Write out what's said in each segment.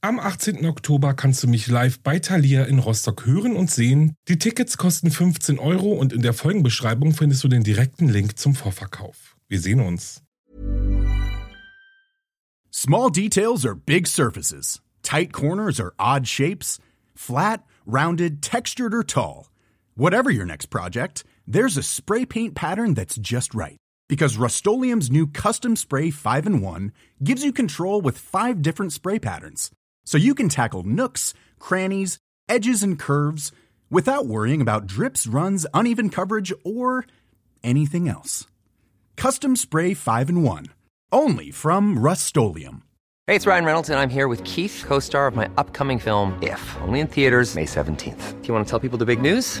Am 18. Oktober kannst du mich live bei Thalia in Rostock hören und sehen. Die Tickets kosten 15 Euro und in der Folgenbeschreibung findest du den direkten Link zum Vorverkauf. Wir sehen uns. Small details are big surfaces. Tight corners are odd shapes. Flat, rounded, textured or tall. Whatever your next project, there's a spray paint pattern that's just right. Because Rust-Oleum's new Custom Spray 5 in 1 gives you control with five different spray patterns so you can tackle nooks, crannies, edges, and curves without worrying about drips, runs, uneven coverage, or anything else. Custom Spray 5 in 1. Only from Rust Hey, it's Ryan Reynolds, and I'm here with Keith, co star of my upcoming film, If, only in theaters, May 17th. Do you want to tell people the big news?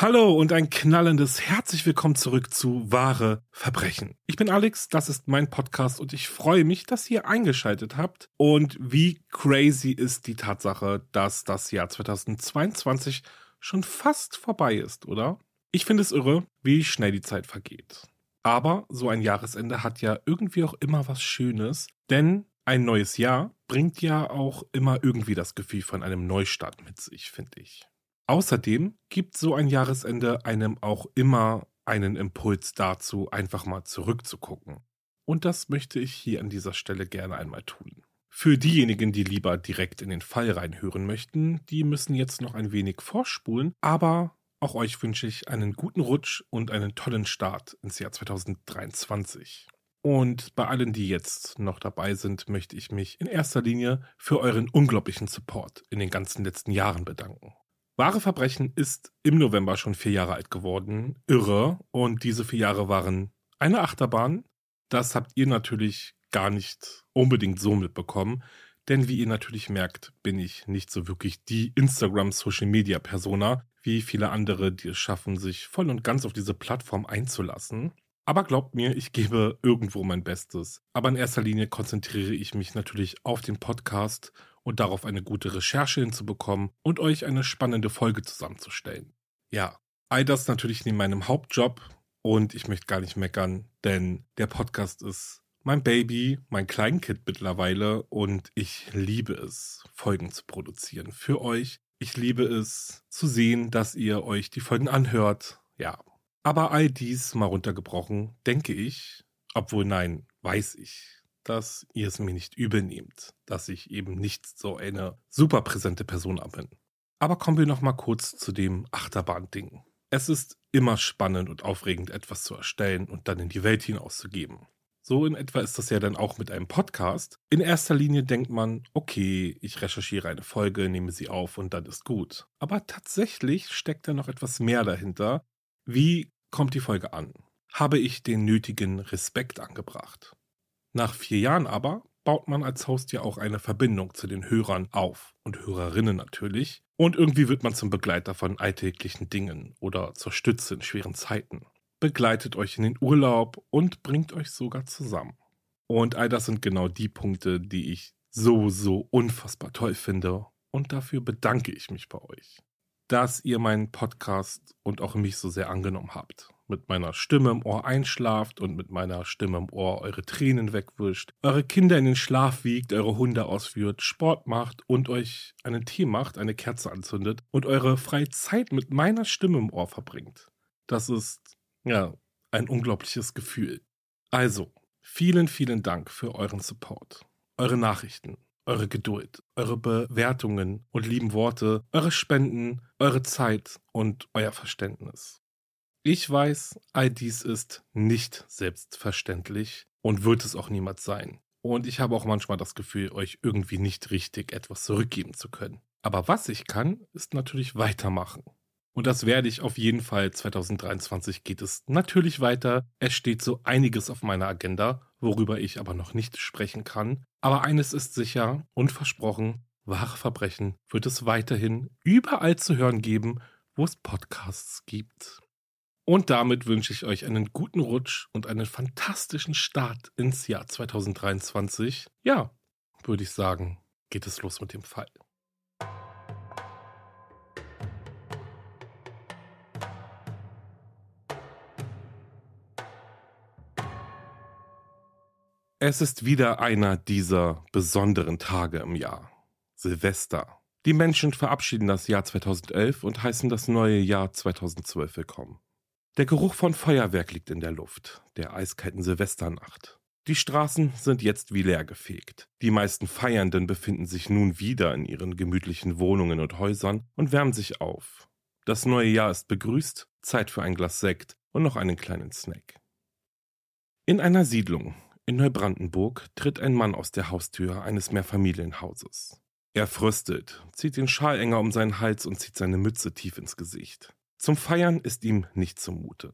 Hallo und ein knallendes herzlich willkommen zurück zu Wahre Verbrechen. Ich bin Alex, das ist mein Podcast und ich freue mich, dass ihr eingeschaltet habt. Und wie crazy ist die Tatsache, dass das Jahr 2022 schon fast vorbei ist, oder? Ich finde es irre, wie schnell die Zeit vergeht. Aber so ein Jahresende hat ja irgendwie auch immer was Schönes, denn ein neues Jahr bringt ja auch immer irgendwie das Gefühl von einem Neustart mit sich, finde ich. Außerdem gibt so ein Jahresende einem auch immer einen Impuls dazu, einfach mal zurückzugucken. Und das möchte ich hier an dieser Stelle gerne einmal tun. Für diejenigen, die lieber direkt in den Fall reinhören möchten, die müssen jetzt noch ein wenig vorspulen, aber auch euch wünsche ich einen guten Rutsch und einen tollen Start ins Jahr 2023. Und bei allen, die jetzt noch dabei sind, möchte ich mich in erster Linie für euren unglaublichen Support in den ganzen letzten Jahren bedanken. Wahre Verbrechen ist im November schon vier Jahre alt geworden. Irre. Und diese vier Jahre waren eine Achterbahn. Das habt ihr natürlich gar nicht unbedingt so mitbekommen. Denn wie ihr natürlich merkt, bin ich nicht so wirklich die Instagram-Social-Media-Persona, wie viele andere, die es schaffen, sich voll und ganz auf diese Plattform einzulassen. Aber glaubt mir, ich gebe irgendwo mein Bestes. Aber in erster Linie konzentriere ich mich natürlich auf den Podcast und darauf eine gute Recherche hinzubekommen und euch eine spannende Folge zusammenzustellen. Ja, all das natürlich neben meinem Hauptjob und ich möchte gar nicht meckern, denn der Podcast ist mein Baby, mein Kleinkind mittlerweile und ich liebe es, Folgen zu produzieren für euch. Ich liebe es zu sehen, dass ihr euch die Folgen anhört. Ja, aber all dies mal runtergebrochen, denke ich, obwohl nein, weiß ich, dass ihr es mir nicht übel nehmt, dass ich eben nicht so eine super präsente Person bin. Aber kommen wir noch mal kurz zu dem Achterbahn-Ding. Es ist immer spannend und aufregend, etwas zu erstellen und dann in die Welt hinauszugeben. So in etwa ist das ja dann auch mit einem Podcast. In erster Linie denkt man, okay, ich recherchiere eine Folge, nehme sie auf und dann ist gut. Aber tatsächlich steckt da noch etwas mehr dahinter. Wie kommt die Folge an? Habe ich den nötigen Respekt angebracht? Nach vier Jahren aber baut man als ja auch eine Verbindung zu den Hörern auf und Hörerinnen natürlich. Und irgendwie wird man zum Begleiter von alltäglichen Dingen oder zur Stütze in schweren Zeiten. Begleitet euch in den Urlaub und bringt euch sogar zusammen. Und all das sind genau die Punkte, die ich so, so unfassbar toll finde. Und dafür bedanke ich mich bei euch, dass ihr meinen Podcast und auch mich so sehr angenommen habt mit meiner Stimme im Ohr einschlaft und mit meiner Stimme im Ohr eure Tränen wegwischt, eure Kinder in den Schlaf wiegt, eure Hunde ausführt, Sport macht und euch einen Tee macht, eine Kerze anzündet und eure freie Zeit mit meiner Stimme im Ohr verbringt. Das ist, ja, ein unglaubliches Gefühl. Also, vielen, vielen Dank für euren Support, eure Nachrichten, eure Geduld, eure Bewertungen und lieben Worte, eure Spenden, eure Zeit und euer Verständnis. Ich weiß, all dies ist nicht selbstverständlich und wird es auch niemals sein. Und ich habe auch manchmal das Gefühl, euch irgendwie nicht richtig etwas zurückgeben zu können. Aber was ich kann, ist natürlich weitermachen. Und das werde ich auf jeden Fall. 2023 geht es natürlich weiter. Es steht so einiges auf meiner Agenda. worüber ich aber noch nicht sprechen kann. Aber eines ist sicher und versprochen, wahre Verbrechen wird es weiterhin überall zu hören geben, wo es Podcasts gibt. Und damit wünsche ich euch einen guten Rutsch und einen fantastischen Start ins Jahr 2023. Ja, würde ich sagen, geht es los mit dem Fall. Es ist wieder einer dieser besonderen Tage im Jahr. Silvester. Die Menschen verabschieden das Jahr 2011 und heißen das neue Jahr 2012 willkommen. Der Geruch von Feuerwerk liegt in der Luft, der eiskalten Silvesternacht. Die Straßen sind jetzt wie leer gefegt. Die meisten Feiernden befinden sich nun wieder in ihren gemütlichen Wohnungen und Häusern und wärmen sich auf. Das neue Jahr ist begrüßt, Zeit für ein Glas Sekt und noch einen kleinen Snack. In einer Siedlung in Neubrandenburg tritt ein Mann aus der Haustür eines Mehrfamilienhauses. Er fröstet, zieht den Schal enger um seinen Hals und zieht seine Mütze tief ins Gesicht. Zum Feiern ist ihm nicht zumute.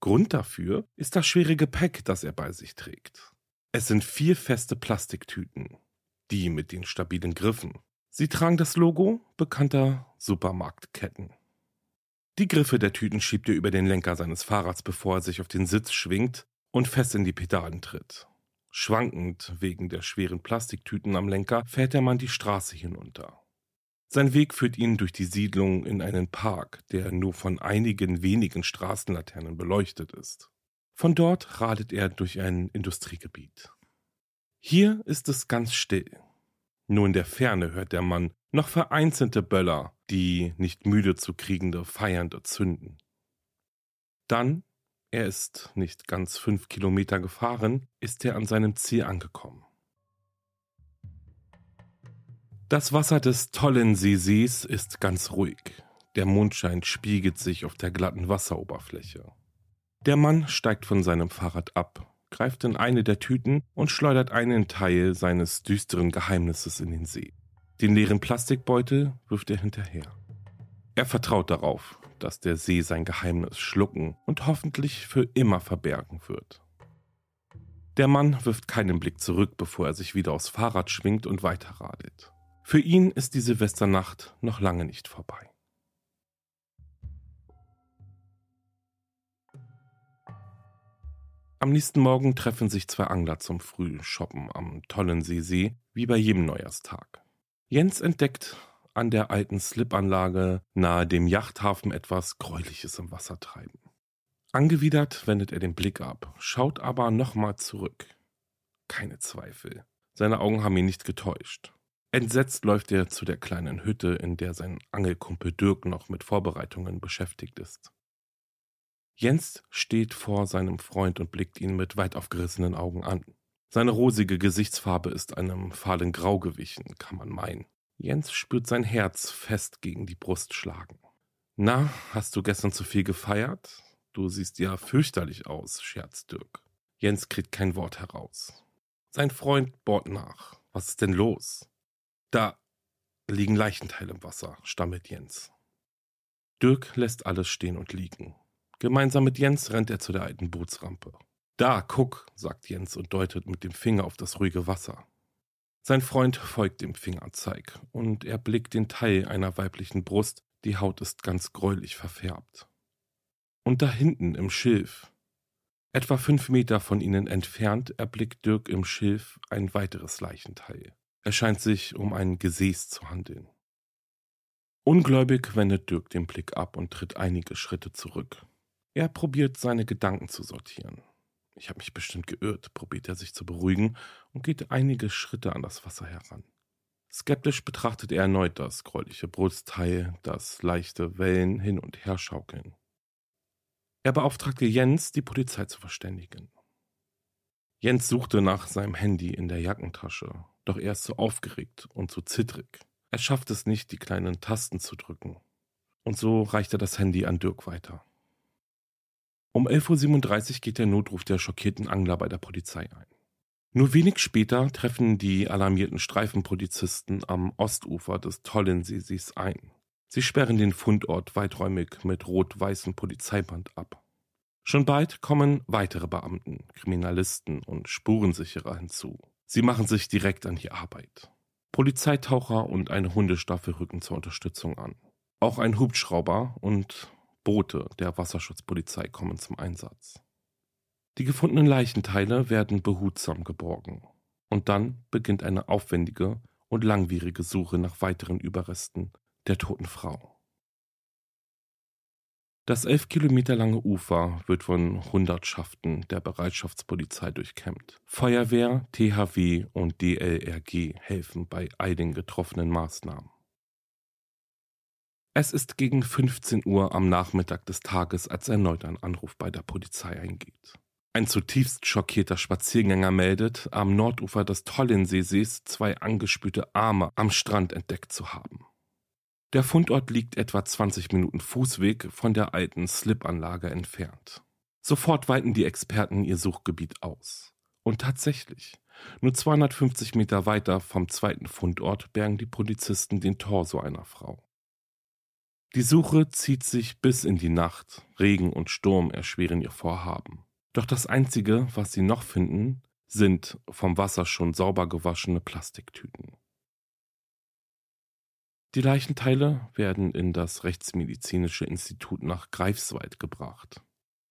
Grund dafür ist das schwere Gepäck, das er bei sich trägt. Es sind vier feste Plastiktüten, die mit den stabilen Griffen. Sie tragen das Logo bekannter Supermarktketten. Die Griffe der Tüten schiebt er über den Lenker seines Fahrrads, bevor er sich auf den Sitz schwingt und fest in die Pedalen tritt. Schwankend wegen der schweren Plastiktüten am Lenker fährt der Mann die Straße hinunter. Sein Weg führt ihn durch die Siedlung in einen Park, der nur von einigen wenigen Straßenlaternen beleuchtet ist. Von dort radet er durch ein Industriegebiet. Hier ist es ganz still. Nur in der Ferne hört der Mann noch vereinzelte Böller, die nicht müde zu kriegende Feiernde zünden. Dann er ist nicht ganz fünf Kilometer gefahren, ist er an seinem Ziel angekommen. Das Wasser des tollen Sees ist ganz ruhig. Der Mondschein spiegelt sich auf der glatten Wasseroberfläche. Der Mann steigt von seinem Fahrrad ab, greift in eine der Tüten und schleudert einen Teil seines düsteren Geheimnisses in den See. Den leeren Plastikbeutel wirft er hinterher. Er vertraut darauf, dass der See sein Geheimnis schlucken und hoffentlich für immer verbergen wird. Der Mann wirft keinen Blick zurück, bevor er sich wieder aufs Fahrrad schwingt und weiterradelt. Für ihn ist die Silvesternacht noch lange nicht vorbei. Am nächsten Morgen treffen sich zwei Angler zum Frühshoppen am Tollensee-See, wie bei jedem Neujahrstag. Jens entdeckt an der alten Slipanlage nahe dem Yachthafen etwas Gräuliches im Wasser treiben. Angewidert wendet er den Blick ab, schaut aber nochmal zurück. Keine Zweifel. Seine Augen haben ihn nicht getäuscht. Entsetzt läuft er zu der kleinen Hütte, in der sein Angelkumpel Dirk noch mit Vorbereitungen beschäftigt ist. Jens steht vor seinem Freund und blickt ihn mit weit aufgerissenen Augen an. Seine rosige Gesichtsfarbe ist einem fahlen Grau gewichen, kann man meinen. Jens spürt sein Herz fest gegen die Brust schlagen. Na, hast du gestern zu viel gefeiert? Du siehst ja fürchterlich aus, scherzt Dirk. Jens kriegt kein Wort heraus. Sein Freund bohrt nach. Was ist denn los? Da liegen Leichenteile im Wasser, stammelt Jens. Dirk lässt alles stehen und liegen. Gemeinsam mit Jens rennt er zu der alten Bootsrampe. Da, guck, sagt Jens und deutet mit dem Finger auf das ruhige Wasser. Sein Freund folgt dem Fingerzeig und er blickt den Teil einer weiblichen Brust, die Haut ist ganz gräulich verfärbt. Und da hinten im Schilf, etwa fünf Meter von ihnen entfernt, erblickt Dirk im Schilf ein weiteres Leichenteil. Es scheint sich um ein Gesäß zu handeln. Ungläubig wendet Dirk den Blick ab und tritt einige Schritte zurück. Er probiert seine Gedanken zu sortieren. Ich habe mich bestimmt geirrt, probiert er sich zu beruhigen und geht einige Schritte an das Wasser heran. Skeptisch betrachtet er erneut das gräuliche Brustteil, das leichte Wellen hin und her schaukeln. Er beauftragte Jens, die Polizei zu verständigen. Jens suchte nach seinem Handy in der Jackentasche, doch er ist zu aufgeregt und zu zittrig. Er schafft es nicht, die kleinen Tasten zu drücken. Und so reicht er das Handy an Dirk weiter. Um 11.37 Uhr geht der Notruf der schockierten Angler bei der Polizei ein. Nur wenig später treffen die alarmierten Streifenpolizisten am Ostufer des Tollensee-Sees ein. Sie sperren den Fundort weiträumig mit rot-weißem Polizeiband ab. Schon bald kommen weitere Beamten, Kriminalisten und Spurensicherer hinzu. Sie machen sich direkt an die Arbeit. Polizeitaucher und eine Hundestaffel rücken zur Unterstützung an. Auch ein Hubschrauber und Boote der Wasserschutzpolizei kommen zum Einsatz. Die gefundenen Leichenteile werden behutsam geborgen. Und dann beginnt eine aufwendige und langwierige Suche nach weiteren Überresten der toten Frau. Das elf Kilometer lange Ufer wird von Hundertschaften der Bereitschaftspolizei durchkämmt. Feuerwehr, THW und DLRG helfen bei all den getroffenen Maßnahmen. Es ist gegen 15 Uhr am Nachmittag des Tages, als erneut ein Anruf bei der Polizei eingeht. Ein zutiefst schockierter Spaziergänger meldet, am Nordufer des Tollenseesees zwei angespülte Arme am Strand entdeckt zu haben. Der Fundort liegt etwa 20 Minuten Fußweg von der alten Slipanlage entfernt. Sofort weiten die Experten ihr Suchgebiet aus. Und tatsächlich, nur 250 Meter weiter vom zweiten Fundort bergen die Polizisten den Torso einer Frau. Die Suche zieht sich bis in die Nacht. Regen und Sturm erschweren ihr Vorhaben. Doch das Einzige, was sie noch finden, sind vom Wasser schon sauber gewaschene Plastiktüten. Die Leichenteile werden in das Rechtsmedizinische Institut nach Greifswald gebracht.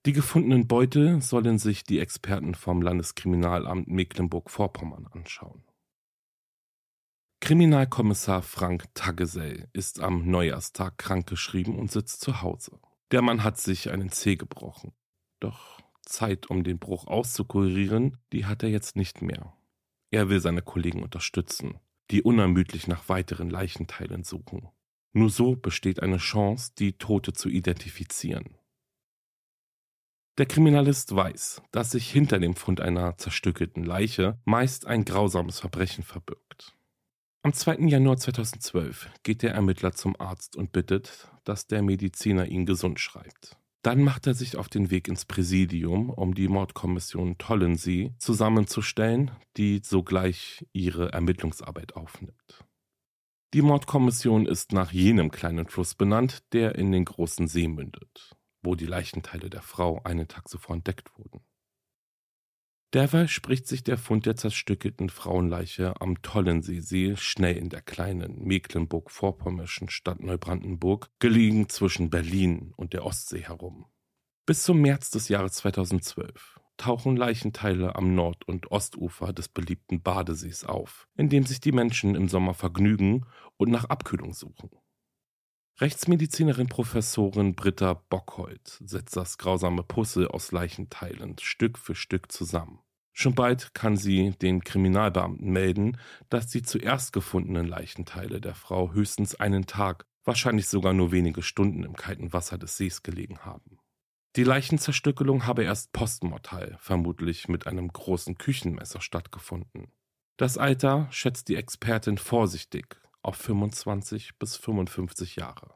Die gefundenen Beute sollen sich die Experten vom Landeskriminalamt Mecklenburg-Vorpommern anschauen. Kriminalkommissar Frank Taggesell ist am Neujahrstag krankgeschrieben und sitzt zu Hause. Der Mann hat sich einen Zeh gebrochen. Doch Zeit, um den Bruch auszukurieren, die hat er jetzt nicht mehr. Er will seine Kollegen unterstützen die unermüdlich nach weiteren Leichenteilen suchen. Nur so besteht eine Chance, die Tote zu identifizieren. Der Kriminalist weiß, dass sich hinter dem Fund einer zerstückelten Leiche meist ein grausames Verbrechen verbirgt. Am 2. Januar 2012 geht der Ermittler zum Arzt und bittet, dass der Mediziner ihn gesund schreibt. Dann macht er sich auf den Weg ins Präsidium, um die Mordkommission Tollensee zusammenzustellen, die sogleich ihre Ermittlungsarbeit aufnimmt. Die Mordkommission ist nach jenem kleinen Fluss benannt, der in den großen See mündet, wo die Leichenteile der Frau einen Tag zuvor entdeckt wurden. Derweil spricht sich der Fund der zerstückelten Frauenleiche am Tollenseesee schnell in der kleinen Mecklenburg-Vorpommerschen Stadt Neubrandenburg, gelegen zwischen Berlin und der Ostsee herum. Bis zum März des Jahres 2012 tauchen Leichenteile am Nord- und Ostufer des beliebten Badesees auf, in dem sich die Menschen im Sommer vergnügen und nach Abkühlung suchen. Rechtsmedizinerin Professorin Britta Bockhold setzt das grausame Puzzle aus Leichenteilen Stück für Stück zusammen. Schon bald kann sie den Kriminalbeamten melden, dass die zuerst gefundenen Leichenteile der Frau höchstens einen Tag, wahrscheinlich sogar nur wenige Stunden im kalten Wasser des Sees gelegen haben. Die Leichenzerstückelung habe erst postmortal, vermutlich mit einem großen Küchenmesser stattgefunden. Das Alter schätzt die Expertin vorsichtig auf 25 bis 55 Jahre.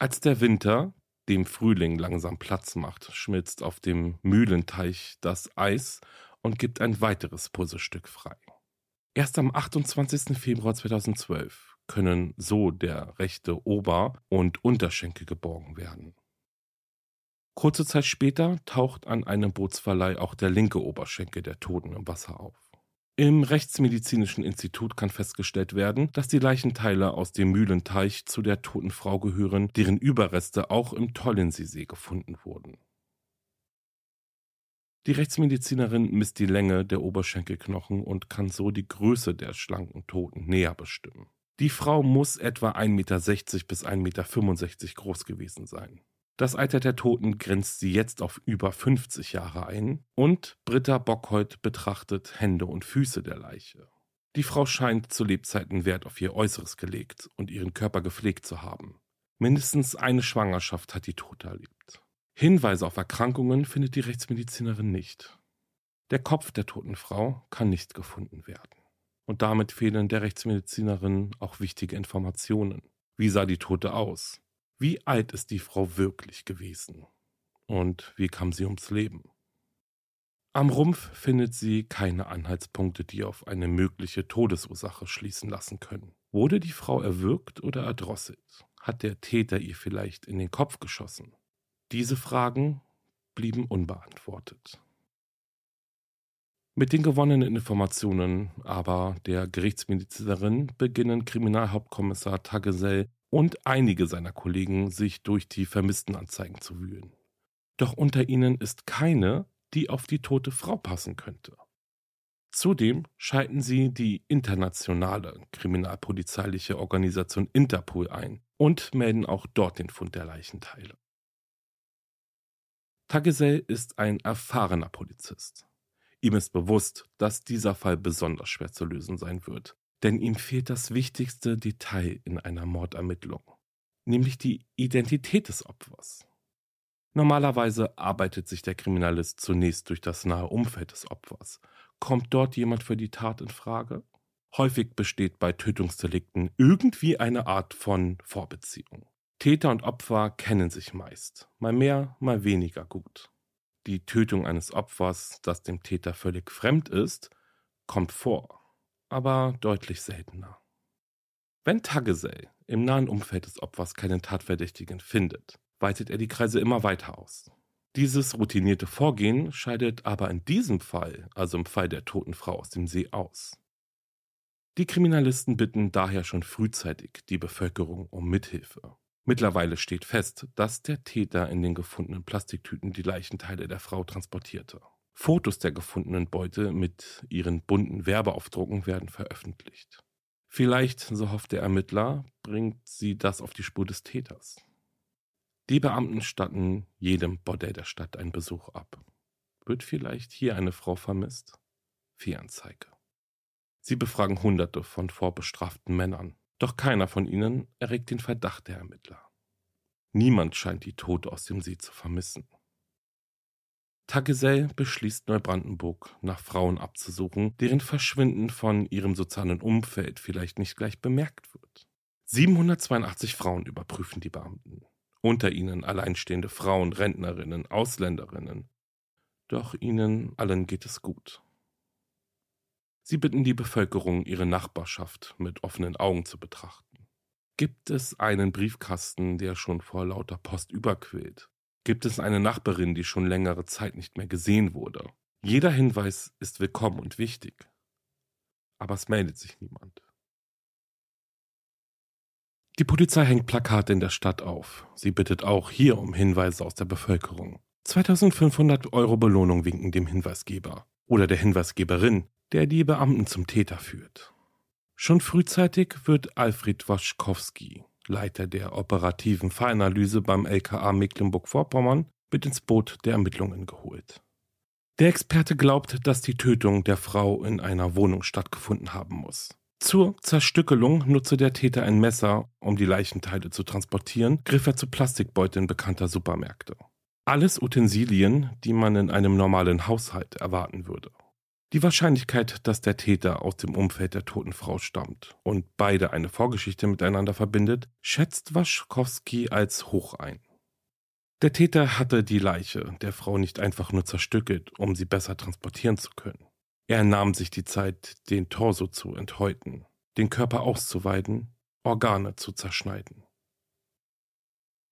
Als der Winter dem Frühling langsam Platz macht, schmilzt auf dem Mühlenteich das Eis und gibt ein weiteres Puzzlestück frei. Erst am 28. Februar 2012 können so der rechte Ober- und Unterschenkel geborgen werden. Kurze Zeit später taucht an einem Bootsverleih auch der linke Oberschenkel der Toten im Wasser auf. Im Rechtsmedizinischen Institut kann festgestellt werden, dass die Leichenteile aus dem Mühlenteich zu der toten Frau gehören, deren Überreste auch im Tollenseesee gefunden wurden. Die Rechtsmedizinerin misst die Länge der Oberschenkelknochen und kann so die Größe der schlanken Toten näher bestimmen. Die Frau muss etwa 1,60 Meter bis 1,65 Meter groß gewesen sein. Das Alter der Toten grenzt sie jetzt auf über 50 Jahre ein und Britta Bockhold betrachtet Hände und Füße der Leiche. Die Frau scheint zu Lebzeiten Wert auf ihr Äußeres gelegt und ihren Körper gepflegt zu haben. Mindestens eine Schwangerschaft hat die Tote erlebt. Hinweise auf Erkrankungen findet die Rechtsmedizinerin nicht. Der Kopf der toten Frau kann nicht gefunden werden. Und damit fehlen der Rechtsmedizinerin auch wichtige Informationen. Wie sah die Tote aus? Wie alt ist die Frau wirklich gewesen? Und wie kam sie ums Leben? Am Rumpf findet sie keine Anhaltspunkte, die auf eine mögliche Todesursache schließen lassen können. Wurde die Frau erwürgt oder erdrosselt? Hat der Täter ihr vielleicht in den Kopf geschossen? Diese Fragen blieben unbeantwortet. Mit den gewonnenen Informationen aber der Gerichtsmedizinerin beginnen Kriminalhauptkommissar Tagesell und einige seiner Kollegen sich durch die Vermisstenanzeigen zu wühlen. Doch unter ihnen ist keine, die auf die tote Frau passen könnte. Zudem schalten sie die internationale kriminalpolizeiliche Organisation Interpol ein und melden auch dort den Fund der Leichenteile. Tagesell ist ein erfahrener Polizist. Ihm ist bewusst, dass dieser Fall besonders schwer zu lösen sein wird, denn ihm fehlt das wichtigste Detail in einer Mordermittlung, nämlich die Identität des Opfers. Normalerweise arbeitet sich der Kriminalist zunächst durch das nahe Umfeld des Opfers. Kommt dort jemand für die Tat in Frage? Häufig besteht bei Tötungsdelikten irgendwie eine Art von Vorbeziehung. Täter und Opfer kennen sich meist, mal mehr, mal weniger gut. Die Tötung eines Opfers, das dem Täter völlig fremd ist, kommt vor, aber deutlich seltener. Wenn Tagesell im nahen Umfeld des Opfers keinen Tatverdächtigen findet, weitet er die Kreise immer weiter aus. Dieses routinierte Vorgehen scheidet aber in diesem Fall, also im Fall der toten Frau aus dem See, aus. Die Kriminalisten bitten daher schon frühzeitig die Bevölkerung um Mithilfe. Mittlerweile steht fest, dass der Täter in den gefundenen Plastiktüten die Leichenteile der Frau transportierte. Fotos der gefundenen Beute mit ihren bunten Werbeaufdrucken werden veröffentlicht. Vielleicht, so hofft der Ermittler, bringt sie das auf die Spur des Täters. Die Beamten statten jedem Bordell der Stadt einen Besuch ab. Wird vielleicht hier eine Frau vermisst? Fehlanzeige. Sie befragen Hunderte von vorbestraften Männern, doch keiner von ihnen erregt den Verdacht der Ermittler. Niemand scheint die Tote aus dem See zu vermissen. Tagesell beschließt Neubrandenburg, nach Frauen abzusuchen, deren Verschwinden von ihrem sozialen Umfeld vielleicht nicht gleich bemerkt wird. 782 Frauen überprüfen die Beamten unter ihnen alleinstehende Frauen, Rentnerinnen, Ausländerinnen. Doch ihnen allen geht es gut. Sie bitten die Bevölkerung, ihre Nachbarschaft mit offenen Augen zu betrachten. Gibt es einen Briefkasten, der schon vor lauter Post überquillt? Gibt es eine Nachbarin, die schon längere Zeit nicht mehr gesehen wurde? Jeder Hinweis ist willkommen und wichtig. Aber es meldet sich niemand. Die Polizei hängt Plakate in der Stadt auf. Sie bittet auch hier um Hinweise aus der Bevölkerung. 2500 Euro Belohnung winken dem Hinweisgeber oder der Hinweisgeberin, der die Beamten zum Täter führt. Schon frühzeitig wird Alfred Waschkowski, Leiter der operativen Fallanalyse beim LKA Mecklenburg-Vorpommern, mit ins Boot der Ermittlungen geholt. Der Experte glaubt, dass die Tötung der Frau in einer Wohnung stattgefunden haben muss. Zur Zerstückelung nutzte der Täter ein Messer, um die Leichenteile zu transportieren, griff er zu Plastikbeuteln bekannter Supermärkte. Alles Utensilien, die man in einem normalen Haushalt erwarten würde. Die Wahrscheinlichkeit, dass der Täter aus dem Umfeld der toten Frau stammt und beide eine Vorgeschichte miteinander verbindet, schätzt Waschkowski als hoch ein. Der Täter hatte die Leiche der Frau nicht einfach nur zerstückelt, um sie besser transportieren zu können. Er nahm sich die Zeit, den Torso zu enthäuten, den Körper auszuweiden, Organe zu zerschneiden.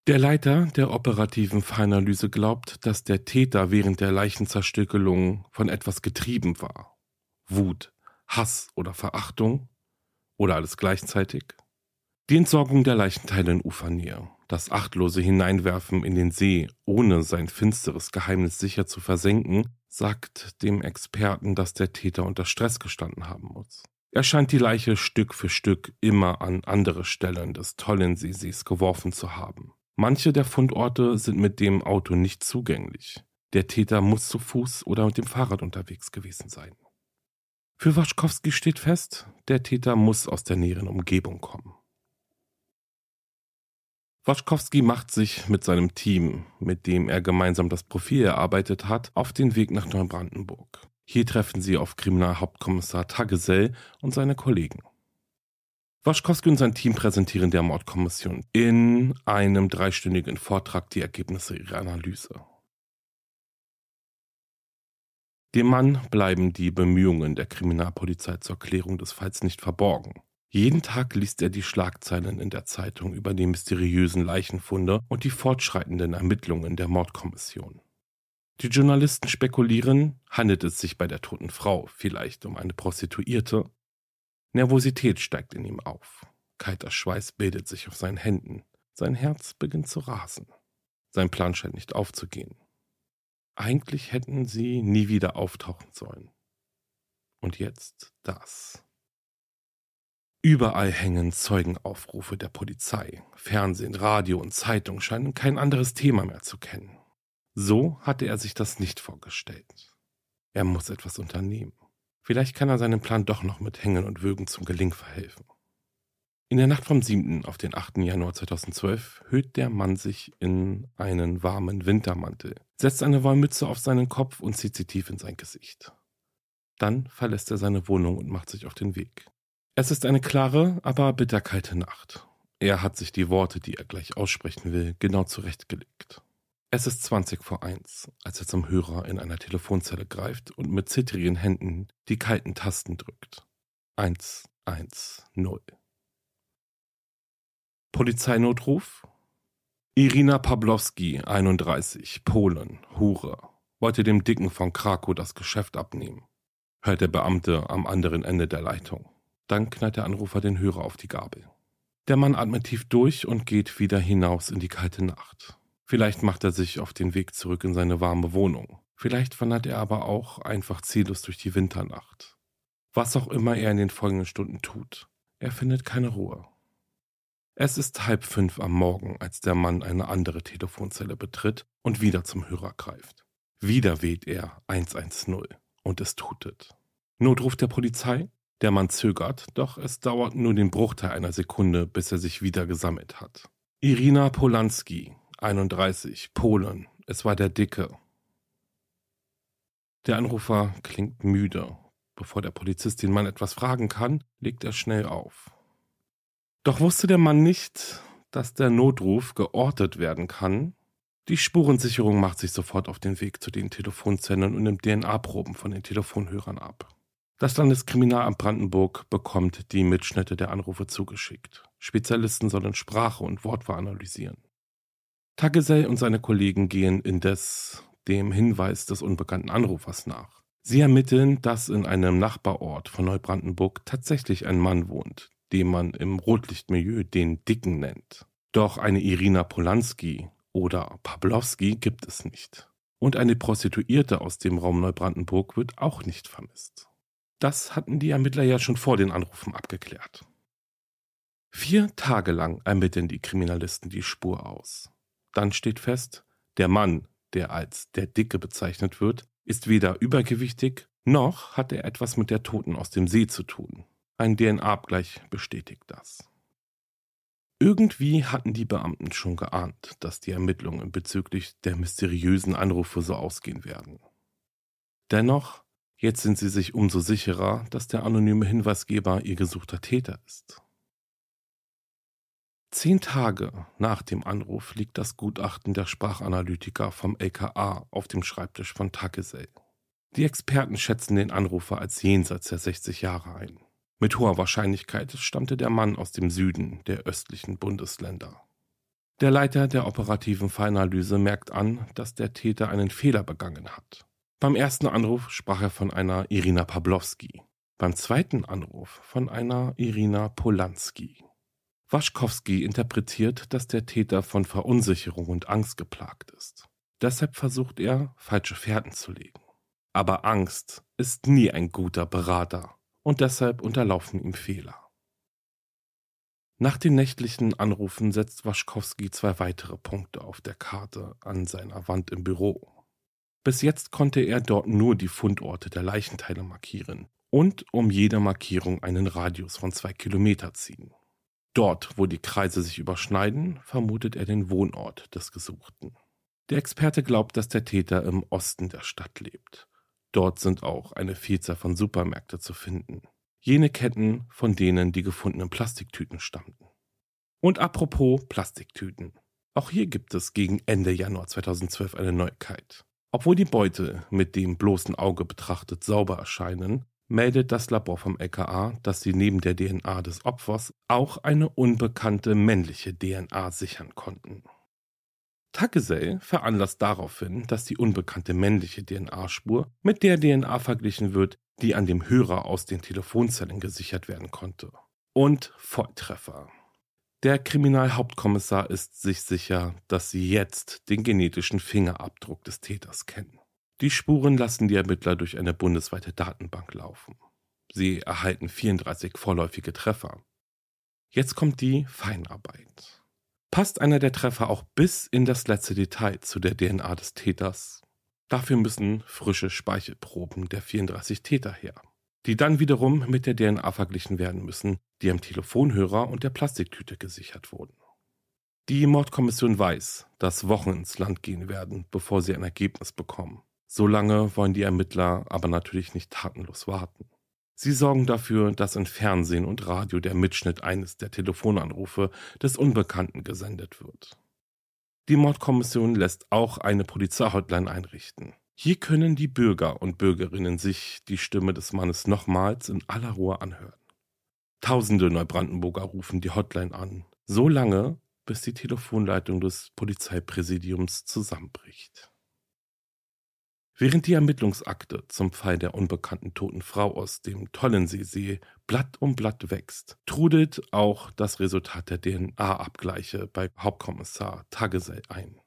Der Leiter der operativen Fallanalyse glaubt, dass der Täter während der Leichenzerstückelung von etwas getrieben war. Wut, Hass oder Verachtung oder alles gleichzeitig. Die Entsorgung der Leichenteile in Ufernähe, das achtlose Hineinwerfen in den See, ohne sein finsteres Geheimnis sicher zu versenken, sagt dem Experten, dass der Täter unter Stress gestanden haben muss. Er scheint die Leiche Stück für Stück immer an andere Stellen des Tollenseesees geworfen zu haben. Manche der Fundorte sind mit dem Auto nicht zugänglich. Der Täter muss zu Fuß oder mit dem Fahrrad unterwegs gewesen sein. Für Waschkowski steht fest, der Täter muss aus der näheren Umgebung kommen. Waschkowski macht sich mit seinem Team, mit dem er gemeinsam das Profil erarbeitet hat, auf den Weg nach Neubrandenburg. Hier treffen sie auf Kriminalhauptkommissar Tagesell und seine Kollegen. Waschkowski und sein Team präsentieren der Mordkommission in einem dreistündigen Vortrag die Ergebnisse ihrer Analyse. Dem Mann bleiben die Bemühungen der Kriminalpolizei zur Klärung des Falls nicht verborgen. Jeden Tag liest er die Schlagzeilen in der Zeitung über die mysteriösen Leichenfunde und die fortschreitenden Ermittlungen der Mordkommission. Die Journalisten spekulieren, handelt es sich bei der toten Frau vielleicht um eine Prostituierte? Nervosität steigt in ihm auf. Kalter Schweiß bildet sich auf seinen Händen. Sein Herz beginnt zu rasen. Sein Plan scheint nicht aufzugehen. Eigentlich hätten sie nie wieder auftauchen sollen. Und jetzt das. Überall hängen Zeugenaufrufe der Polizei. Fernsehen, Radio und Zeitung scheinen kein anderes Thema mehr zu kennen. So hatte er sich das nicht vorgestellt. Er muss etwas unternehmen. Vielleicht kann er seinem Plan doch noch mit Hängen und Würgen zum Gelingen verhelfen. In der Nacht vom 7. auf den 8. Januar 2012 hüllt der Mann sich in einen warmen Wintermantel, setzt eine Wollmütze auf seinen Kopf und zieht sie tief in sein Gesicht. Dann verlässt er seine Wohnung und macht sich auf den Weg. Es ist eine klare, aber bitterkalte Nacht. Er hat sich die Worte, die er gleich aussprechen will, genau zurechtgelegt. Es ist 20 vor eins, als er zum Hörer in einer Telefonzelle greift und mit zittrigen Händen die kalten Tasten drückt. 110. Polizeinotruf? Irina Pawlowski, 31, Polen, Hure, wollte dem Dicken von Krakow das Geschäft abnehmen. Hört der Beamte am anderen Ende der Leitung. Dann knallt der Anrufer den Hörer auf die Gabel. Der Mann atmet tief durch und geht wieder hinaus in die kalte Nacht. Vielleicht macht er sich auf den Weg zurück in seine warme Wohnung. Vielleicht wandert er aber auch einfach ziellos durch die Winternacht. Was auch immer er in den folgenden Stunden tut, er findet keine Ruhe. Es ist halb fünf am Morgen, als der Mann eine andere Telefonzelle betritt und wieder zum Hörer greift. Wieder wählt er 110 und es tutet. Notruf der Polizei? Der Mann zögert, doch es dauert nur den Bruchteil einer Sekunde, bis er sich wieder gesammelt hat. Irina Polanski, 31, Polen. Es war der Dicke. Der Anrufer klingt müde. Bevor der Polizist den Mann etwas fragen kann, legt er schnell auf. Doch wusste der Mann nicht, dass der Notruf geortet werden kann. Die Spurensicherung macht sich sofort auf den Weg zu den Telefonzellen und nimmt DNA-Proben von den Telefonhörern ab. Das Landeskriminalamt Brandenburg bekommt die Mitschnitte der Anrufe zugeschickt. Spezialisten sollen Sprache und Wortwahl analysieren. Tagesell und seine Kollegen gehen indes dem Hinweis des unbekannten Anrufers nach. Sie ermitteln, dass in einem Nachbarort von Neubrandenburg tatsächlich ein Mann wohnt, den man im Rotlichtmilieu den Dicken nennt. Doch eine Irina Polanski oder Pawlowski gibt es nicht. Und eine Prostituierte aus dem Raum Neubrandenburg wird auch nicht vermisst. Das hatten die Ermittler ja schon vor den Anrufen abgeklärt. Vier Tage lang ermitteln die Kriminalisten die Spur aus. Dann steht fest, der Mann, der als der Dicke bezeichnet wird, ist weder übergewichtig, noch hat er etwas mit der Toten aus dem See zu tun. Ein DNA-Abgleich bestätigt das. Irgendwie hatten die Beamten schon geahnt, dass die Ermittlungen bezüglich der mysteriösen Anrufe so ausgehen werden. Dennoch, jetzt sind sie sich umso sicherer, dass der anonyme Hinweisgeber ihr gesuchter Täter ist. Zehn Tage nach dem Anruf liegt das Gutachten der Sprachanalytiker vom LKA auf dem Schreibtisch von Takesel. Die Experten schätzen den Anrufer als jenseits der 60 Jahre ein. Mit hoher Wahrscheinlichkeit stammte der Mann aus dem Süden der östlichen Bundesländer. Der Leiter der operativen Fallanalyse merkt an, dass der Täter einen Fehler begangen hat. Beim ersten Anruf sprach er von einer Irina Pawlowski, beim zweiten Anruf von einer Irina Polanski. Waschkowski interpretiert, dass der Täter von Verunsicherung und Angst geplagt ist. Deshalb versucht er, falsche Fährten zu legen. Aber Angst ist nie ein guter Berater und deshalb unterlaufen ihm Fehler. Nach den nächtlichen Anrufen setzt Waschkowski zwei weitere Punkte auf der Karte an seiner Wand im Büro. Bis jetzt konnte er dort nur die Fundorte der Leichenteile markieren und um jede Markierung einen Radius von zwei Kilometer ziehen. Dort, wo die Kreise sich überschneiden, vermutet er den Wohnort des Gesuchten. Der Experte glaubt, dass der Täter im Osten der Stadt lebt Dort sind auch eine Vielzahl von Supermärkte zu finden. Jene Ketten, von denen die gefundenen Plastiktüten stammten. Und apropos Plastiktüten. Auch hier gibt es gegen Ende Januar 2012 eine Neuigkeit. Obwohl die Beute mit dem bloßen Auge betrachtet sauber erscheinen, meldet das Labor vom LKA, dass sie neben der DNA des Opfers auch eine unbekannte männliche DNA sichern konnten. Tagesell veranlasst daraufhin, dass die unbekannte männliche DNA-Spur mit der DNA verglichen wird, die an dem Hörer aus den Telefonzellen gesichert werden konnte. Und Volltreffer. Der Kriminalhauptkommissar ist sich sicher, dass sie jetzt den genetischen Fingerabdruck des Täters kennen. Die Spuren lassen die Ermittler durch eine bundesweite Datenbank laufen. Sie erhalten 34 vorläufige Treffer. Jetzt kommt die Feinarbeit. Passt einer der Treffer auch bis in das letzte Detail zu der DNA des Täters? Dafür müssen frische Speichelproben der 34 Täter her, die dann wiederum mit der DNA verglichen werden müssen, die am Telefonhörer und der Plastiktüte gesichert wurden. Die Mordkommission weiß, dass Wochen ins Land gehen werden, bevor sie ein Ergebnis bekommen. Solange wollen die Ermittler aber natürlich nicht tatenlos warten. Sie sorgen dafür, dass in Fernsehen und Radio der Mitschnitt eines der Telefonanrufe des Unbekannten gesendet wird. Die Mordkommission lässt auch eine Polizeihotline einrichten. Hier können die Bürger und Bürgerinnen sich die Stimme des Mannes nochmals in aller Ruhe anhören. Tausende Neubrandenburger rufen die Hotline an, so lange, bis die Telefonleitung des Polizeipräsidiums zusammenbricht. Während die Ermittlungsakte zum Fall der unbekannten toten Frau aus dem Tollenseesee Blatt um Blatt wächst, trudelt auch das Resultat der DNA-Abgleiche bei Hauptkommissar Tagesell ein.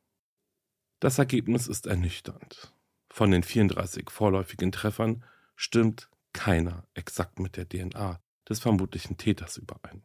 Das Ergebnis ist ernüchternd. Von den 34 vorläufigen Treffern stimmt keiner exakt mit der DNA des vermutlichen Täters überein.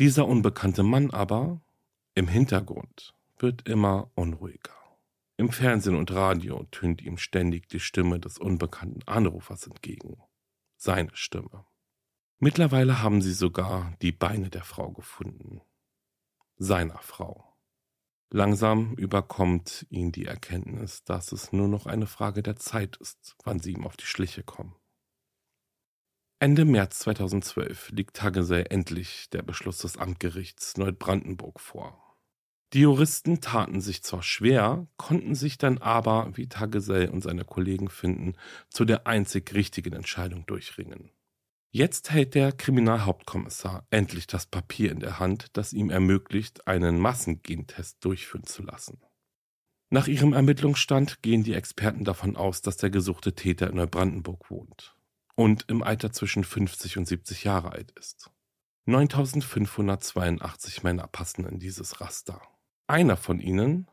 Dieser unbekannte Mann aber, im Hintergrund, wird immer unruhiger. Im Fernsehen und Radio tönt ihm ständig die Stimme des unbekannten Anrufers entgegen. Seine Stimme. Mittlerweile haben sie sogar die Beine der Frau gefunden. Seiner Frau. Langsam überkommt ihn die Erkenntnis, dass es nur noch eine Frage der Zeit ist, wann sie ihm auf die Schliche kommen. Ende März 2012 liegt Tagesell endlich der Beschluss des Amtgerichts Neubrandenburg vor. Die Juristen taten sich zwar schwer, konnten sich dann aber, wie Tagesell und seine Kollegen finden, zu der einzig richtigen Entscheidung durchringen. Jetzt hält der Kriminalhauptkommissar endlich das Papier in der Hand, das ihm ermöglicht, einen Massengentest durchführen zu lassen. Nach ihrem Ermittlungsstand gehen die Experten davon aus, dass der gesuchte Täter in Neubrandenburg wohnt und im Alter zwischen 50 und 70 Jahre alt ist. 9582 Männer passen in dieses Raster. Einer von ihnen,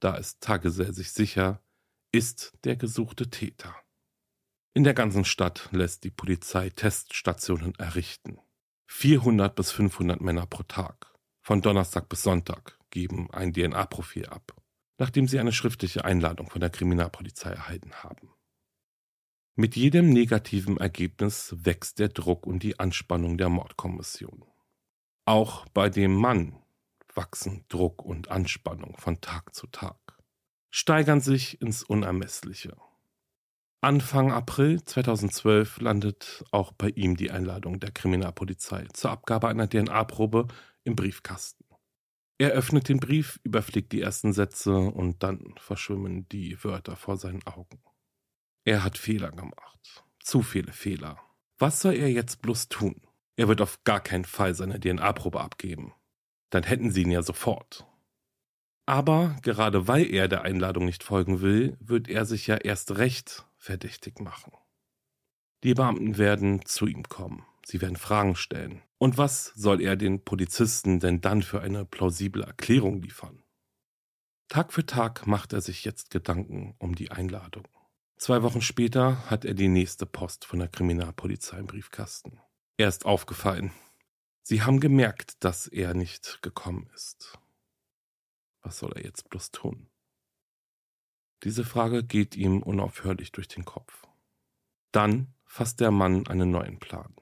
da ist Tagesell sich sicher, ist der gesuchte Täter. In der ganzen Stadt lässt die Polizei Teststationen errichten. 400 bis 500 Männer pro Tag, von Donnerstag bis Sonntag, geben ein DNA-Profil ab, nachdem sie eine schriftliche Einladung von der Kriminalpolizei erhalten haben. Mit jedem negativen Ergebnis wächst der Druck und die Anspannung der Mordkommission. Auch bei dem Mann wachsen Druck und Anspannung von Tag zu Tag, steigern sich ins Unermessliche. Anfang April 2012 landet auch bei ihm die Einladung der Kriminalpolizei zur Abgabe einer DNA-Probe im Briefkasten. Er öffnet den Brief, überfliegt die ersten Sätze und dann verschwimmen die Wörter vor seinen Augen. Er hat Fehler gemacht. Zu viele Fehler. Was soll er jetzt bloß tun? Er wird auf gar keinen Fall seine DNA-Probe abgeben. Dann hätten sie ihn ja sofort. Aber gerade weil er der Einladung nicht folgen will, wird er sich ja erst recht verdächtig machen. Die Beamten werden zu ihm kommen. Sie werden Fragen stellen. Und was soll er den Polizisten denn dann für eine plausible Erklärung liefern? Tag für Tag macht er sich jetzt Gedanken um die Einladung. Zwei Wochen später hat er die nächste Post von der Kriminalpolizei im Briefkasten. Er ist aufgefallen. Sie haben gemerkt, dass er nicht gekommen ist. Was soll er jetzt bloß tun? Diese Frage geht ihm unaufhörlich durch den Kopf. Dann fasst der Mann einen neuen Plan.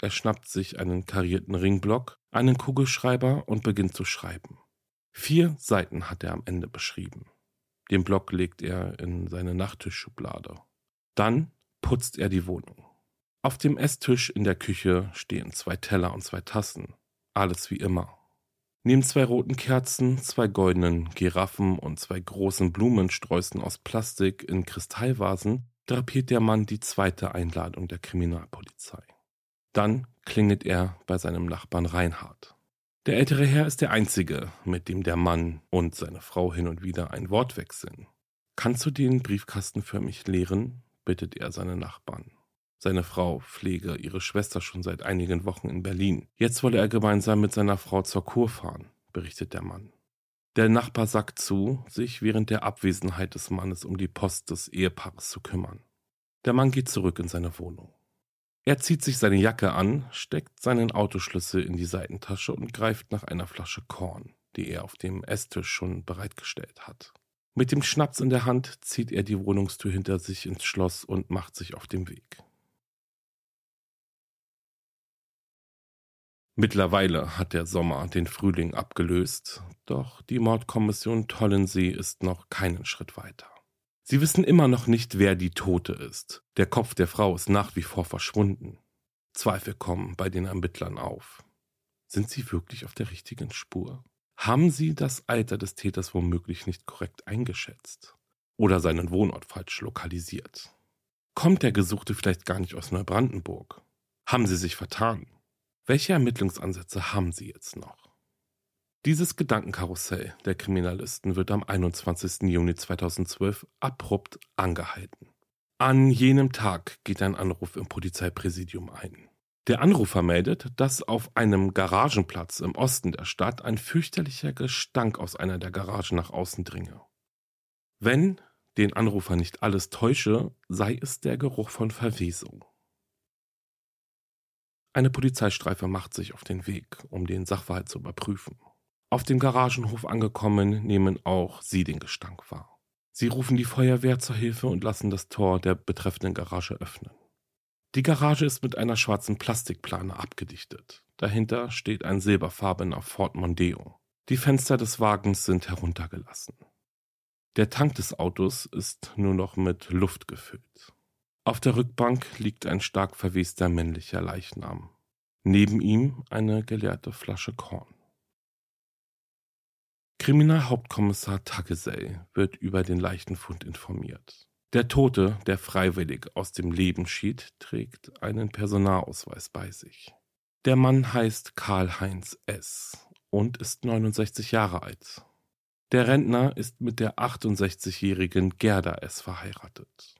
Er schnappt sich einen karierten Ringblock, einen Kugelschreiber und beginnt zu schreiben. Vier Seiten hat er am Ende beschrieben. Den Block legt er in seine Nachttischschublade. Dann putzt er die Wohnung. Auf dem Esstisch in der Küche stehen zwei Teller und zwei Tassen. Alles wie immer. Neben zwei roten Kerzen, zwei goldenen Giraffen und zwei großen Blumensträußen aus Plastik in Kristallvasen drapiert der Mann die zweite Einladung der Kriminalpolizei. Dann klingelt er bei seinem Nachbarn Reinhard. Der ältere Herr ist der Einzige, mit dem der Mann und seine Frau hin und wieder ein Wort wechseln. Kannst du den Briefkasten für mich leeren? bittet er seine Nachbarn. Seine Frau pflege ihre Schwester schon seit einigen Wochen in Berlin. Jetzt wolle er gemeinsam mit seiner Frau zur Kur fahren, berichtet der Mann. Der Nachbar sagt zu, sich während der Abwesenheit des Mannes um die Post des Ehepaares zu kümmern. Der Mann geht zurück in seine Wohnung. Er zieht sich seine Jacke an, steckt seinen Autoschlüssel in die Seitentasche und greift nach einer Flasche Korn, die er auf dem Esstisch schon bereitgestellt hat. Mit dem Schnaps in der Hand zieht er die Wohnungstür hinter sich ins Schloss und macht sich auf den Weg. Mittlerweile hat der Sommer den Frühling abgelöst, doch die Mordkommission Tollensee ist noch keinen Schritt weiter. Sie wissen immer noch nicht, wer die Tote ist. Der Kopf der Frau ist nach wie vor verschwunden. Zweifel kommen bei den Ermittlern auf. Sind sie wirklich auf der richtigen Spur? Haben sie das Alter des Täters womöglich nicht korrekt eingeschätzt? Oder seinen Wohnort falsch lokalisiert? Kommt der Gesuchte vielleicht gar nicht aus Neubrandenburg? Haben sie sich vertan? Welche Ermittlungsansätze haben sie jetzt noch? Dieses Gedankenkarussell der Kriminalisten wird am 21. Juni 2012 abrupt angehalten. An jenem Tag geht ein Anruf im Polizeipräsidium ein. Der Anrufer meldet, dass auf einem Garagenplatz im Osten der Stadt ein fürchterlicher Gestank aus einer der Garagen nach außen dringe. Wenn den Anrufer nicht alles täusche, sei es der Geruch von Verwesung. Eine Polizeistreife macht sich auf den Weg, um den Sachverhalt zu überprüfen. Auf dem Garagenhof angekommen, nehmen auch sie den Gestank wahr. Sie rufen die Feuerwehr zur Hilfe und lassen das Tor der betreffenden Garage öffnen. Die Garage ist mit einer schwarzen Plastikplane abgedichtet. Dahinter steht ein silberfarbener Ford Mondeo. Die Fenster des Wagens sind heruntergelassen. Der Tank des Autos ist nur noch mit Luft gefüllt. Auf der Rückbank liegt ein stark verwester männlicher Leichnam. Neben ihm eine geleerte Flasche Korn. Kriminalhauptkommissar Tagesell wird über den Leichenfund informiert. Der Tote, der freiwillig aus dem Leben schied, trägt einen Personalausweis bei sich. Der Mann heißt Karl-Heinz S. und ist 69 Jahre alt. Der Rentner ist mit der 68-jährigen Gerda S. verheiratet.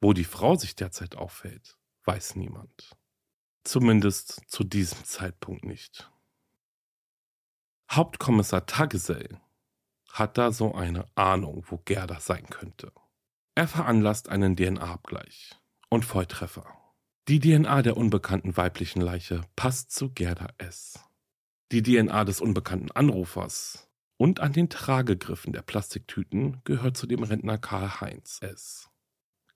Wo die Frau sich derzeit auffällt, weiß niemand. Zumindest zu diesem Zeitpunkt nicht. Hauptkommissar Tagesell hat da so eine Ahnung, wo Gerda sein könnte. Er veranlasst einen DNA-Abgleich und Volltreffer. Die DNA der unbekannten weiblichen Leiche passt zu Gerda S. Die DNA des unbekannten Anrufers und an den Tragegriffen der Plastiktüten gehört zu dem Rentner Karl-Heinz S.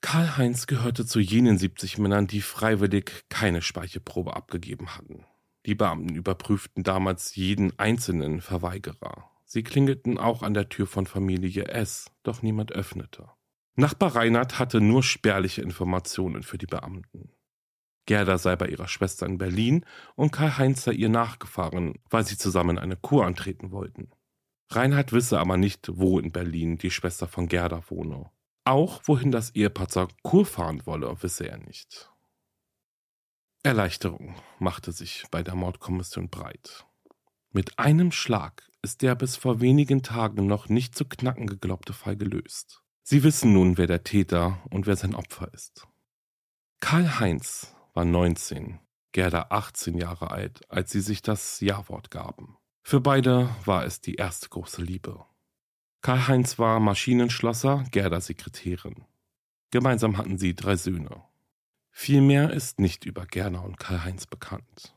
Karl-Heinz gehörte zu jenen 70 Männern, die freiwillig keine Speichelprobe abgegeben hatten. Die Beamten überprüften damals jeden einzelnen Verweigerer. Sie klingelten auch an der Tür von Familie S, doch niemand öffnete. Nachbar Reinhard hatte nur spärliche Informationen für die Beamten. Gerda sei bei ihrer Schwester in Berlin und Karl-Heinz sei ihr nachgefahren, weil sie zusammen eine Kur antreten wollten. Reinhard wisse aber nicht, wo in Berlin die Schwester von Gerda wohne. Auch wohin das Ehepaar zur Kur fahren wolle, wisse er nicht. Erleichterung machte sich bei der Mordkommission breit. Mit einem Schlag ist der bis vor wenigen Tagen noch nicht zu knacken geglaubte Fall gelöst. Sie wissen nun, wer der Täter und wer sein Opfer ist. Karl Heinz war 19, Gerda 18 Jahre alt, als sie sich das Ja-Wort gaben. Für beide war es die erste große Liebe. Karl Heinz war Maschinenschlosser, Gerda Sekretärin. Gemeinsam hatten sie drei Söhne. Viel mehr ist nicht über Gerda und Karl-Heinz bekannt.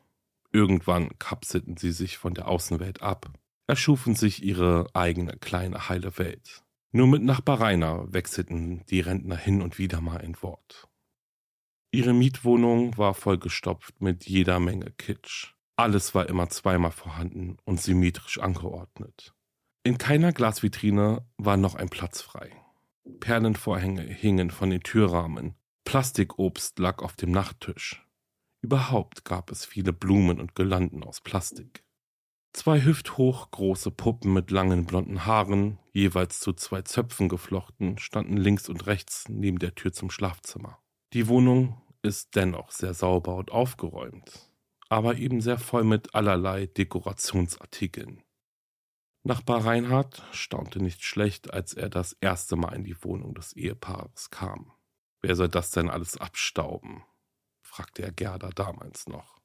Irgendwann kapselten sie sich von der Außenwelt ab, erschufen sich ihre eigene kleine heile Welt. Nur mit Nachbar Rainer wechselten die Rentner hin und wieder mal ein Wort. Ihre Mietwohnung war vollgestopft mit jeder Menge Kitsch. Alles war immer zweimal vorhanden und symmetrisch angeordnet. In keiner Glasvitrine war noch ein Platz frei. Perlenvorhänge hingen von den Türrahmen, Plastikobst lag auf dem Nachttisch. Überhaupt gab es viele Blumen und Girlanden aus Plastik. Zwei hüfthoch große Puppen mit langen blonden Haaren, jeweils zu zwei Zöpfen geflochten, standen links und rechts neben der Tür zum Schlafzimmer. Die Wohnung ist dennoch sehr sauber und aufgeräumt, aber eben sehr voll mit allerlei Dekorationsartikeln. Nachbar Reinhard staunte nicht schlecht, als er das erste Mal in die Wohnung des Ehepaares kam. Wer soll das denn alles abstauben? fragte er Gerda damals noch.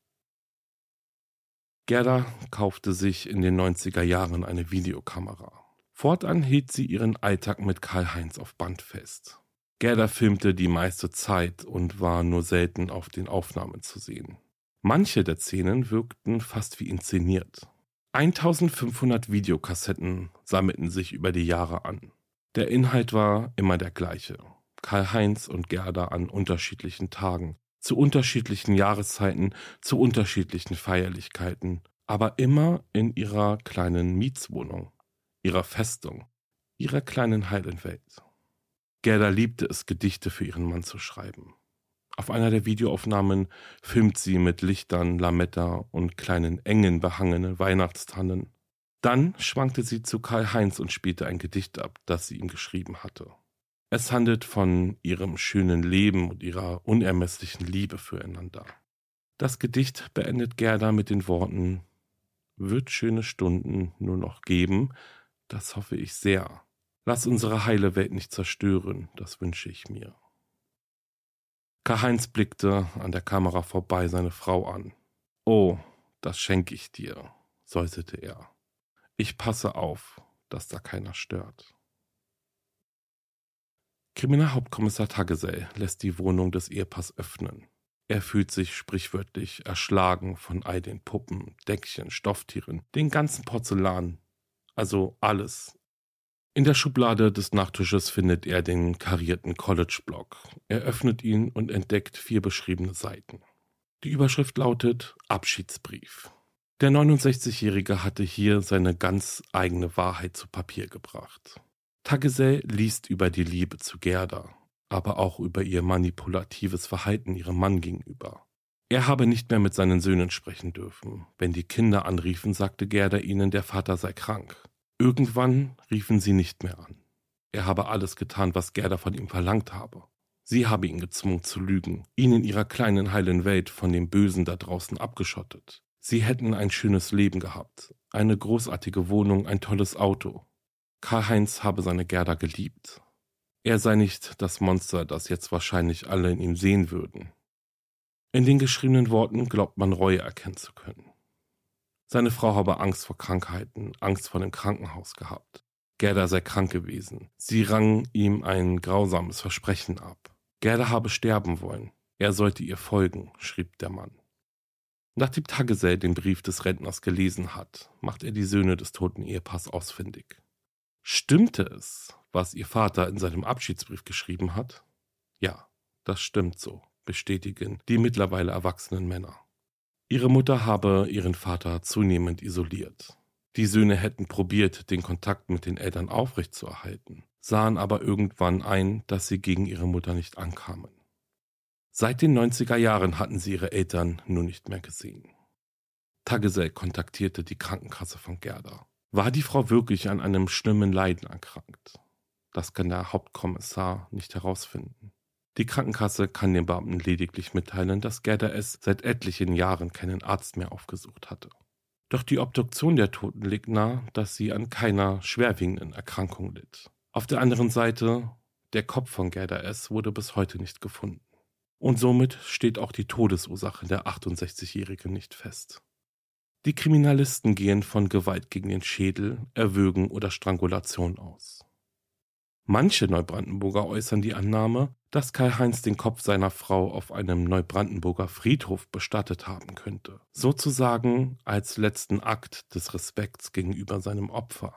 Gerda kaufte sich in den 90er Jahren eine Videokamera. Fortan hielt sie ihren Alltag mit Karl-Heinz auf Band fest. Gerda filmte die meiste Zeit und war nur selten auf den Aufnahmen zu sehen. Manche der Szenen wirkten fast wie inszeniert. 1500 Videokassetten sammelten sich über die Jahre an. Der Inhalt war immer der gleiche. Karl-Heinz und Gerda an unterschiedlichen Tagen, zu unterschiedlichen Jahreszeiten, zu unterschiedlichen Feierlichkeiten, aber immer in ihrer kleinen Mietswohnung, ihrer Festung, ihrer kleinen heilen Welt. Gerda liebte es, Gedichte für ihren Mann zu schreiben. Auf einer der Videoaufnahmen filmt sie mit Lichtern, Lametta und kleinen engen behangenen Weihnachtstannen. Dann schwankte sie zu Karl Heinz und spielte ein Gedicht ab, das sie ihm geschrieben hatte. Es handelt von ihrem schönen Leben und ihrer unermesslichen Liebe füreinander. Das Gedicht beendet Gerda mit den Worten Wird schöne Stunden nur noch geben, das hoffe ich sehr. Lass unsere heile Welt nicht zerstören, das wünsche ich mir. Karl-Heinz blickte an der Kamera vorbei seine Frau an. Oh, das schenke ich dir, säuselte er. Ich passe auf, dass da keiner stört. Kriminalhauptkommissar Tagesell lässt die Wohnung des Ehepaars öffnen. Er fühlt sich sprichwörtlich erschlagen von all den Puppen, Deckchen, Stofftieren, den ganzen Porzellan. Also alles. In der Schublade des Nachttisches findet er den karierten College-Block. Er öffnet ihn und entdeckt vier beschriebene Seiten. Die Überschrift lautet Abschiedsbrief. Der 69-Jährige hatte hier seine ganz eigene Wahrheit zu Papier gebracht. Tagesell liest über die Liebe zu Gerda, aber auch über ihr manipulatives Verhalten ihrem Mann gegenüber. Er habe nicht mehr mit seinen Söhnen sprechen dürfen. Wenn die Kinder anriefen, sagte Gerda ihnen, der Vater sei krank. Irgendwann riefen sie nicht mehr an. Er habe alles getan, was Gerda von ihm verlangt habe. Sie habe ihn gezwungen zu lügen, ihn in ihrer kleinen heilen Welt von dem Bösen da draußen abgeschottet. Sie hätten ein schönes Leben gehabt, eine großartige Wohnung, ein tolles Auto. Karl-Heinz habe seine Gerda geliebt. Er sei nicht das Monster, das jetzt wahrscheinlich alle in ihm sehen würden. In den geschriebenen Worten glaubt man Reue erkennen zu können. Seine Frau habe Angst vor Krankheiten, Angst vor dem Krankenhaus gehabt. Gerda sei krank gewesen. Sie rang ihm ein grausames Versprechen ab. Gerda habe sterben wollen. Er sollte ihr folgen, schrieb der Mann. Nachdem Tagesell den Brief des Rentners gelesen hat, macht er die Söhne des toten Ehepaars ausfindig. Stimmte es, was ihr Vater in seinem Abschiedsbrief geschrieben hat? Ja, das stimmt so, bestätigen die mittlerweile erwachsenen Männer. Ihre Mutter habe ihren Vater zunehmend isoliert. Die Söhne hätten probiert, den Kontakt mit den Eltern aufrechtzuerhalten, sahen aber irgendwann ein, dass sie gegen ihre Mutter nicht ankamen. Seit den 90er Jahren hatten sie ihre Eltern nur nicht mehr gesehen. Tagesell kontaktierte die Krankenkasse von Gerda. War die Frau wirklich an einem schlimmen Leiden erkrankt? Das kann der Hauptkommissar nicht herausfinden. Die Krankenkasse kann den Beamten lediglich mitteilen, dass Gerda S. seit etlichen Jahren keinen Arzt mehr aufgesucht hatte. Doch die Obduktion der Toten legt nahe, dass sie an keiner schwerwiegenden Erkrankung litt. Auf der anderen Seite, der Kopf von Gerda S. wurde bis heute nicht gefunden. Und somit steht auch die Todesursache der 68-Jährigen nicht fest. Die Kriminalisten gehen von Gewalt gegen den Schädel, Erwürgen oder Strangulation aus. Manche Neubrandenburger äußern die Annahme, dass Karl-Heinz den Kopf seiner Frau auf einem Neubrandenburger Friedhof bestattet haben könnte, sozusagen als letzten Akt des Respekts gegenüber seinem Opfer.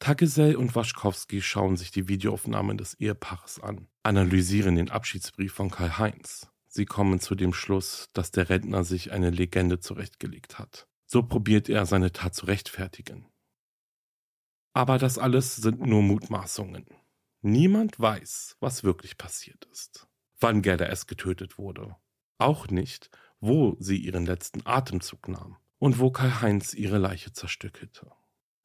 Tagesell und Waschkowski schauen sich die Videoaufnahmen des Ehepaares an, analysieren den Abschiedsbrief von Karl-Heinz. Sie kommen zu dem Schluss, dass der Rentner sich eine Legende zurechtgelegt hat. So probiert er seine Tat zu rechtfertigen. Aber das alles sind nur Mutmaßungen. Niemand weiß, was wirklich passiert ist. Wann Gerda S. getötet wurde. Auch nicht, wo sie ihren letzten Atemzug nahm und wo Karl-Heinz ihre Leiche zerstückelte.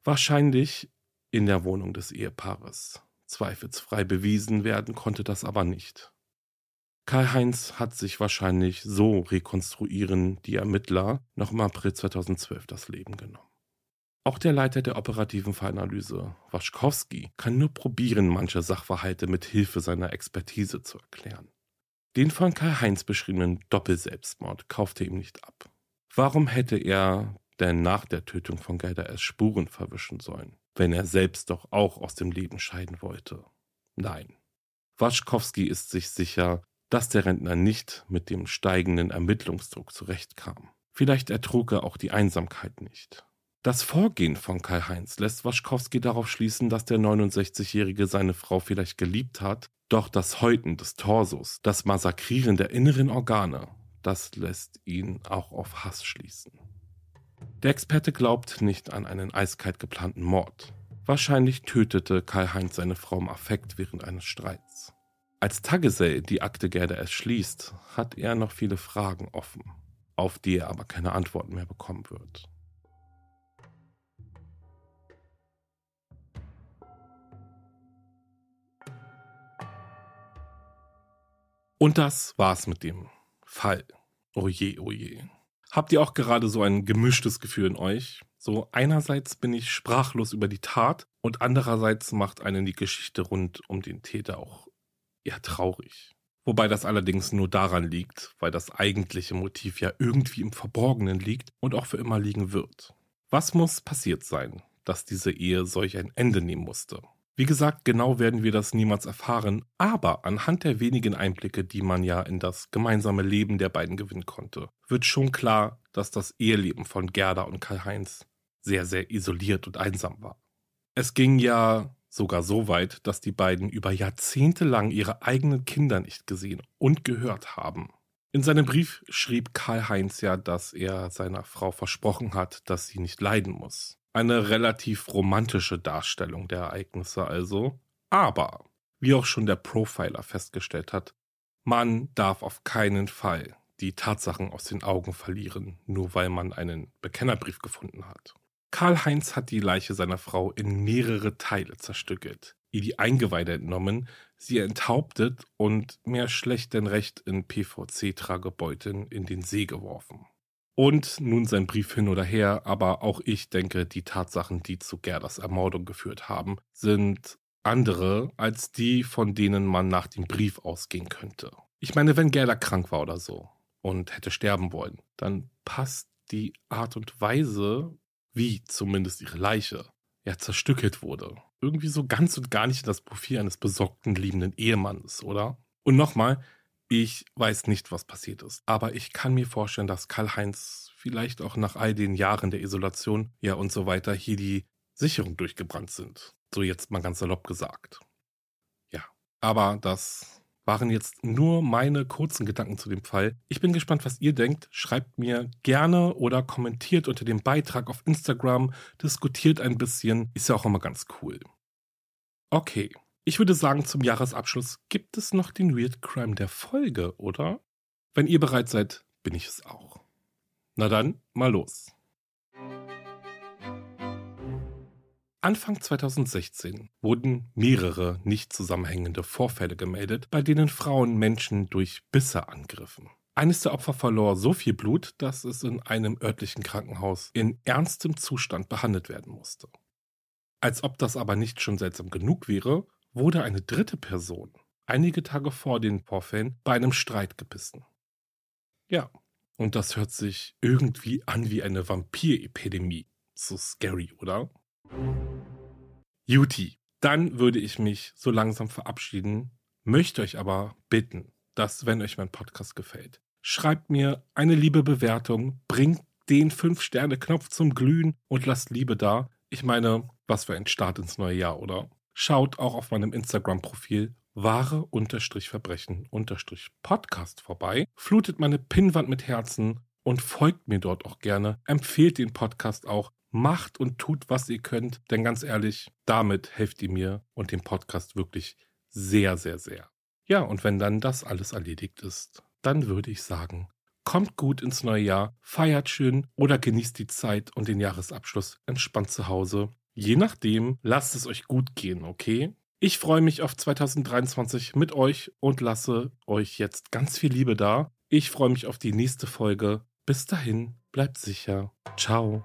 Wahrscheinlich in der Wohnung des Ehepaares. Zweifelsfrei bewiesen werden konnte das aber nicht. Karl-Heinz hat sich wahrscheinlich so rekonstruieren die Ermittler noch im April 2012 das Leben genommen. Auch der Leiter der operativen Fallanalyse, Waschkowski, kann nur probieren, manche Sachverhalte mit Hilfe seiner Expertise zu erklären. Den von Karl-Heinz beschriebenen Doppelselbstmord kaufte ihm nicht ab. Warum hätte er denn nach der Tötung von Gerda S. Spuren verwischen sollen, wenn er selbst doch auch aus dem Leben scheiden wollte? Nein. Waschkowski ist sich sicher, dass der Rentner nicht mit dem steigenden Ermittlungsdruck zurechtkam. Vielleicht ertrug er auch die Einsamkeit nicht. Das Vorgehen von Karl-Heinz lässt Waschkowski darauf schließen, dass der 69-Jährige seine Frau vielleicht geliebt hat, doch das Häuten des Torsos, das Massakrieren der inneren Organe, das lässt ihn auch auf Hass schließen. Der Experte glaubt nicht an einen eiskalt geplanten Mord. Wahrscheinlich tötete Karl-Heinz seine Frau im Affekt während eines Streits. Als Tagesell die Akte Gerda erschließt, hat er noch viele Fragen offen, auf die er aber keine Antworten mehr bekommen wird. Und das war's mit dem Fall. Oje, oje. Habt ihr auch gerade so ein gemischtes Gefühl in euch? So einerseits bin ich sprachlos über die Tat und andererseits macht einen die Geschichte rund um den Täter auch eher traurig. Wobei das allerdings nur daran liegt, weil das eigentliche Motiv ja irgendwie im Verborgenen liegt und auch für immer liegen wird. Was muss passiert sein, dass diese Ehe solch ein Ende nehmen musste? Wie gesagt, genau werden wir das niemals erfahren, aber anhand der wenigen Einblicke, die man ja in das gemeinsame Leben der beiden gewinnen konnte, wird schon klar, dass das Eheleben von Gerda und Karl-Heinz sehr, sehr isoliert und einsam war. Es ging ja sogar so weit, dass die beiden über Jahrzehnte lang ihre eigenen Kinder nicht gesehen und gehört haben. In seinem Brief schrieb Karl-Heinz ja, dass er seiner Frau versprochen hat, dass sie nicht leiden muss. Eine relativ romantische Darstellung der Ereignisse also. Aber, wie auch schon der Profiler festgestellt hat, man darf auf keinen Fall die Tatsachen aus den Augen verlieren, nur weil man einen Bekennerbrief gefunden hat. Karl-Heinz hat die Leiche seiner Frau in mehrere Teile zerstückelt, ihr die Eingeweide entnommen, sie enthauptet und mehr schlecht denn recht in PVC-Tragebeuteln in den See geworfen. Und nun sein Brief hin oder her, aber auch ich denke, die Tatsachen, die zu Gerdas Ermordung geführt haben, sind andere als die, von denen man nach dem Brief ausgehen könnte. Ich meine, wenn Gerda krank war oder so und hätte sterben wollen, dann passt die Art und Weise, wie zumindest ihre Leiche ja zerstückelt wurde, irgendwie so ganz und gar nicht in das Profil eines besorgten, liebenden Ehemanns, oder? Und nochmal, ich weiß nicht, was passiert ist, aber ich kann mir vorstellen, dass Karl-Heinz vielleicht auch nach all den Jahren der Isolation, ja und so weiter, hier die Sicherung durchgebrannt sind. So jetzt mal ganz salopp gesagt. Ja, aber das waren jetzt nur meine kurzen Gedanken zu dem Fall. Ich bin gespannt, was ihr denkt. Schreibt mir gerne oder kommentiert unter dem Beitrag auf Instagram, diskutiert ein bisschen, ist ja auch immer ganz cool. Okay, ich würde sagen, zum Jahresabschluss gibt es noch den Weird Crime der Folge, oder? Wenn ihr bereit seid, bin ich es auch. Na dann, mal los. Anfang 2016 wurden mehrere nicht zusammenhängende Vorfälle gemeldet, bei denen Frauen Menschen durch Bisse angriffen. Eines der Opfer verlor so viel Blut, dass es in einem örtlichen Krankenhaus in ernstem Zustand behandelt werden musste. Als ob das aber nicht schon seltsam genug wäre, wurde eine dritte Person einige Tage vor den Vorfällen bei einem Streit gebissen. Ja, und das hört sich irgendwie an wie eine Vampirepidemie. So scary, oder? Juti, Dann würde ich mich so langsam verabschieden, möchte euch aber bitten, dass, wenn euch mein Podcast gefällt, schreibt mir eine liebe Bewertung, bringt den 5-Sterne-Knopf zum Glühen und lasst Liebe da. Ich meine, was für ein Start ins neue Jahr, oder? Schaut auch auf meinem Instagram-Profil wahre-verbrechen-podcast vorbei, flutet meine Pinnwand mit Herzen und folgt mir dort auch gerne. Empfehlt den Podcast auch. Macht und tut, was ihr könnt, denn ganz ehrlich, damit helft ihr mir und dem Podcast wirklich sehr, sehr, sehr. Ja, und wenn dann das alles erledigt ist, dann würde ich sagen, kommt gut ins neue Jahr, feiert schön oder genießt die Zeit und den Jahresabschluss entspannt zu Hause. Je nachdem, lasst es euch gut gehen, okay? Ich freue mich auf 2023 mit euch und lasse euch jetzt ganz viel Liebe da. Ich freue mich auf die nächste Folge. Bis dahin, bleibt sicher. Ciao.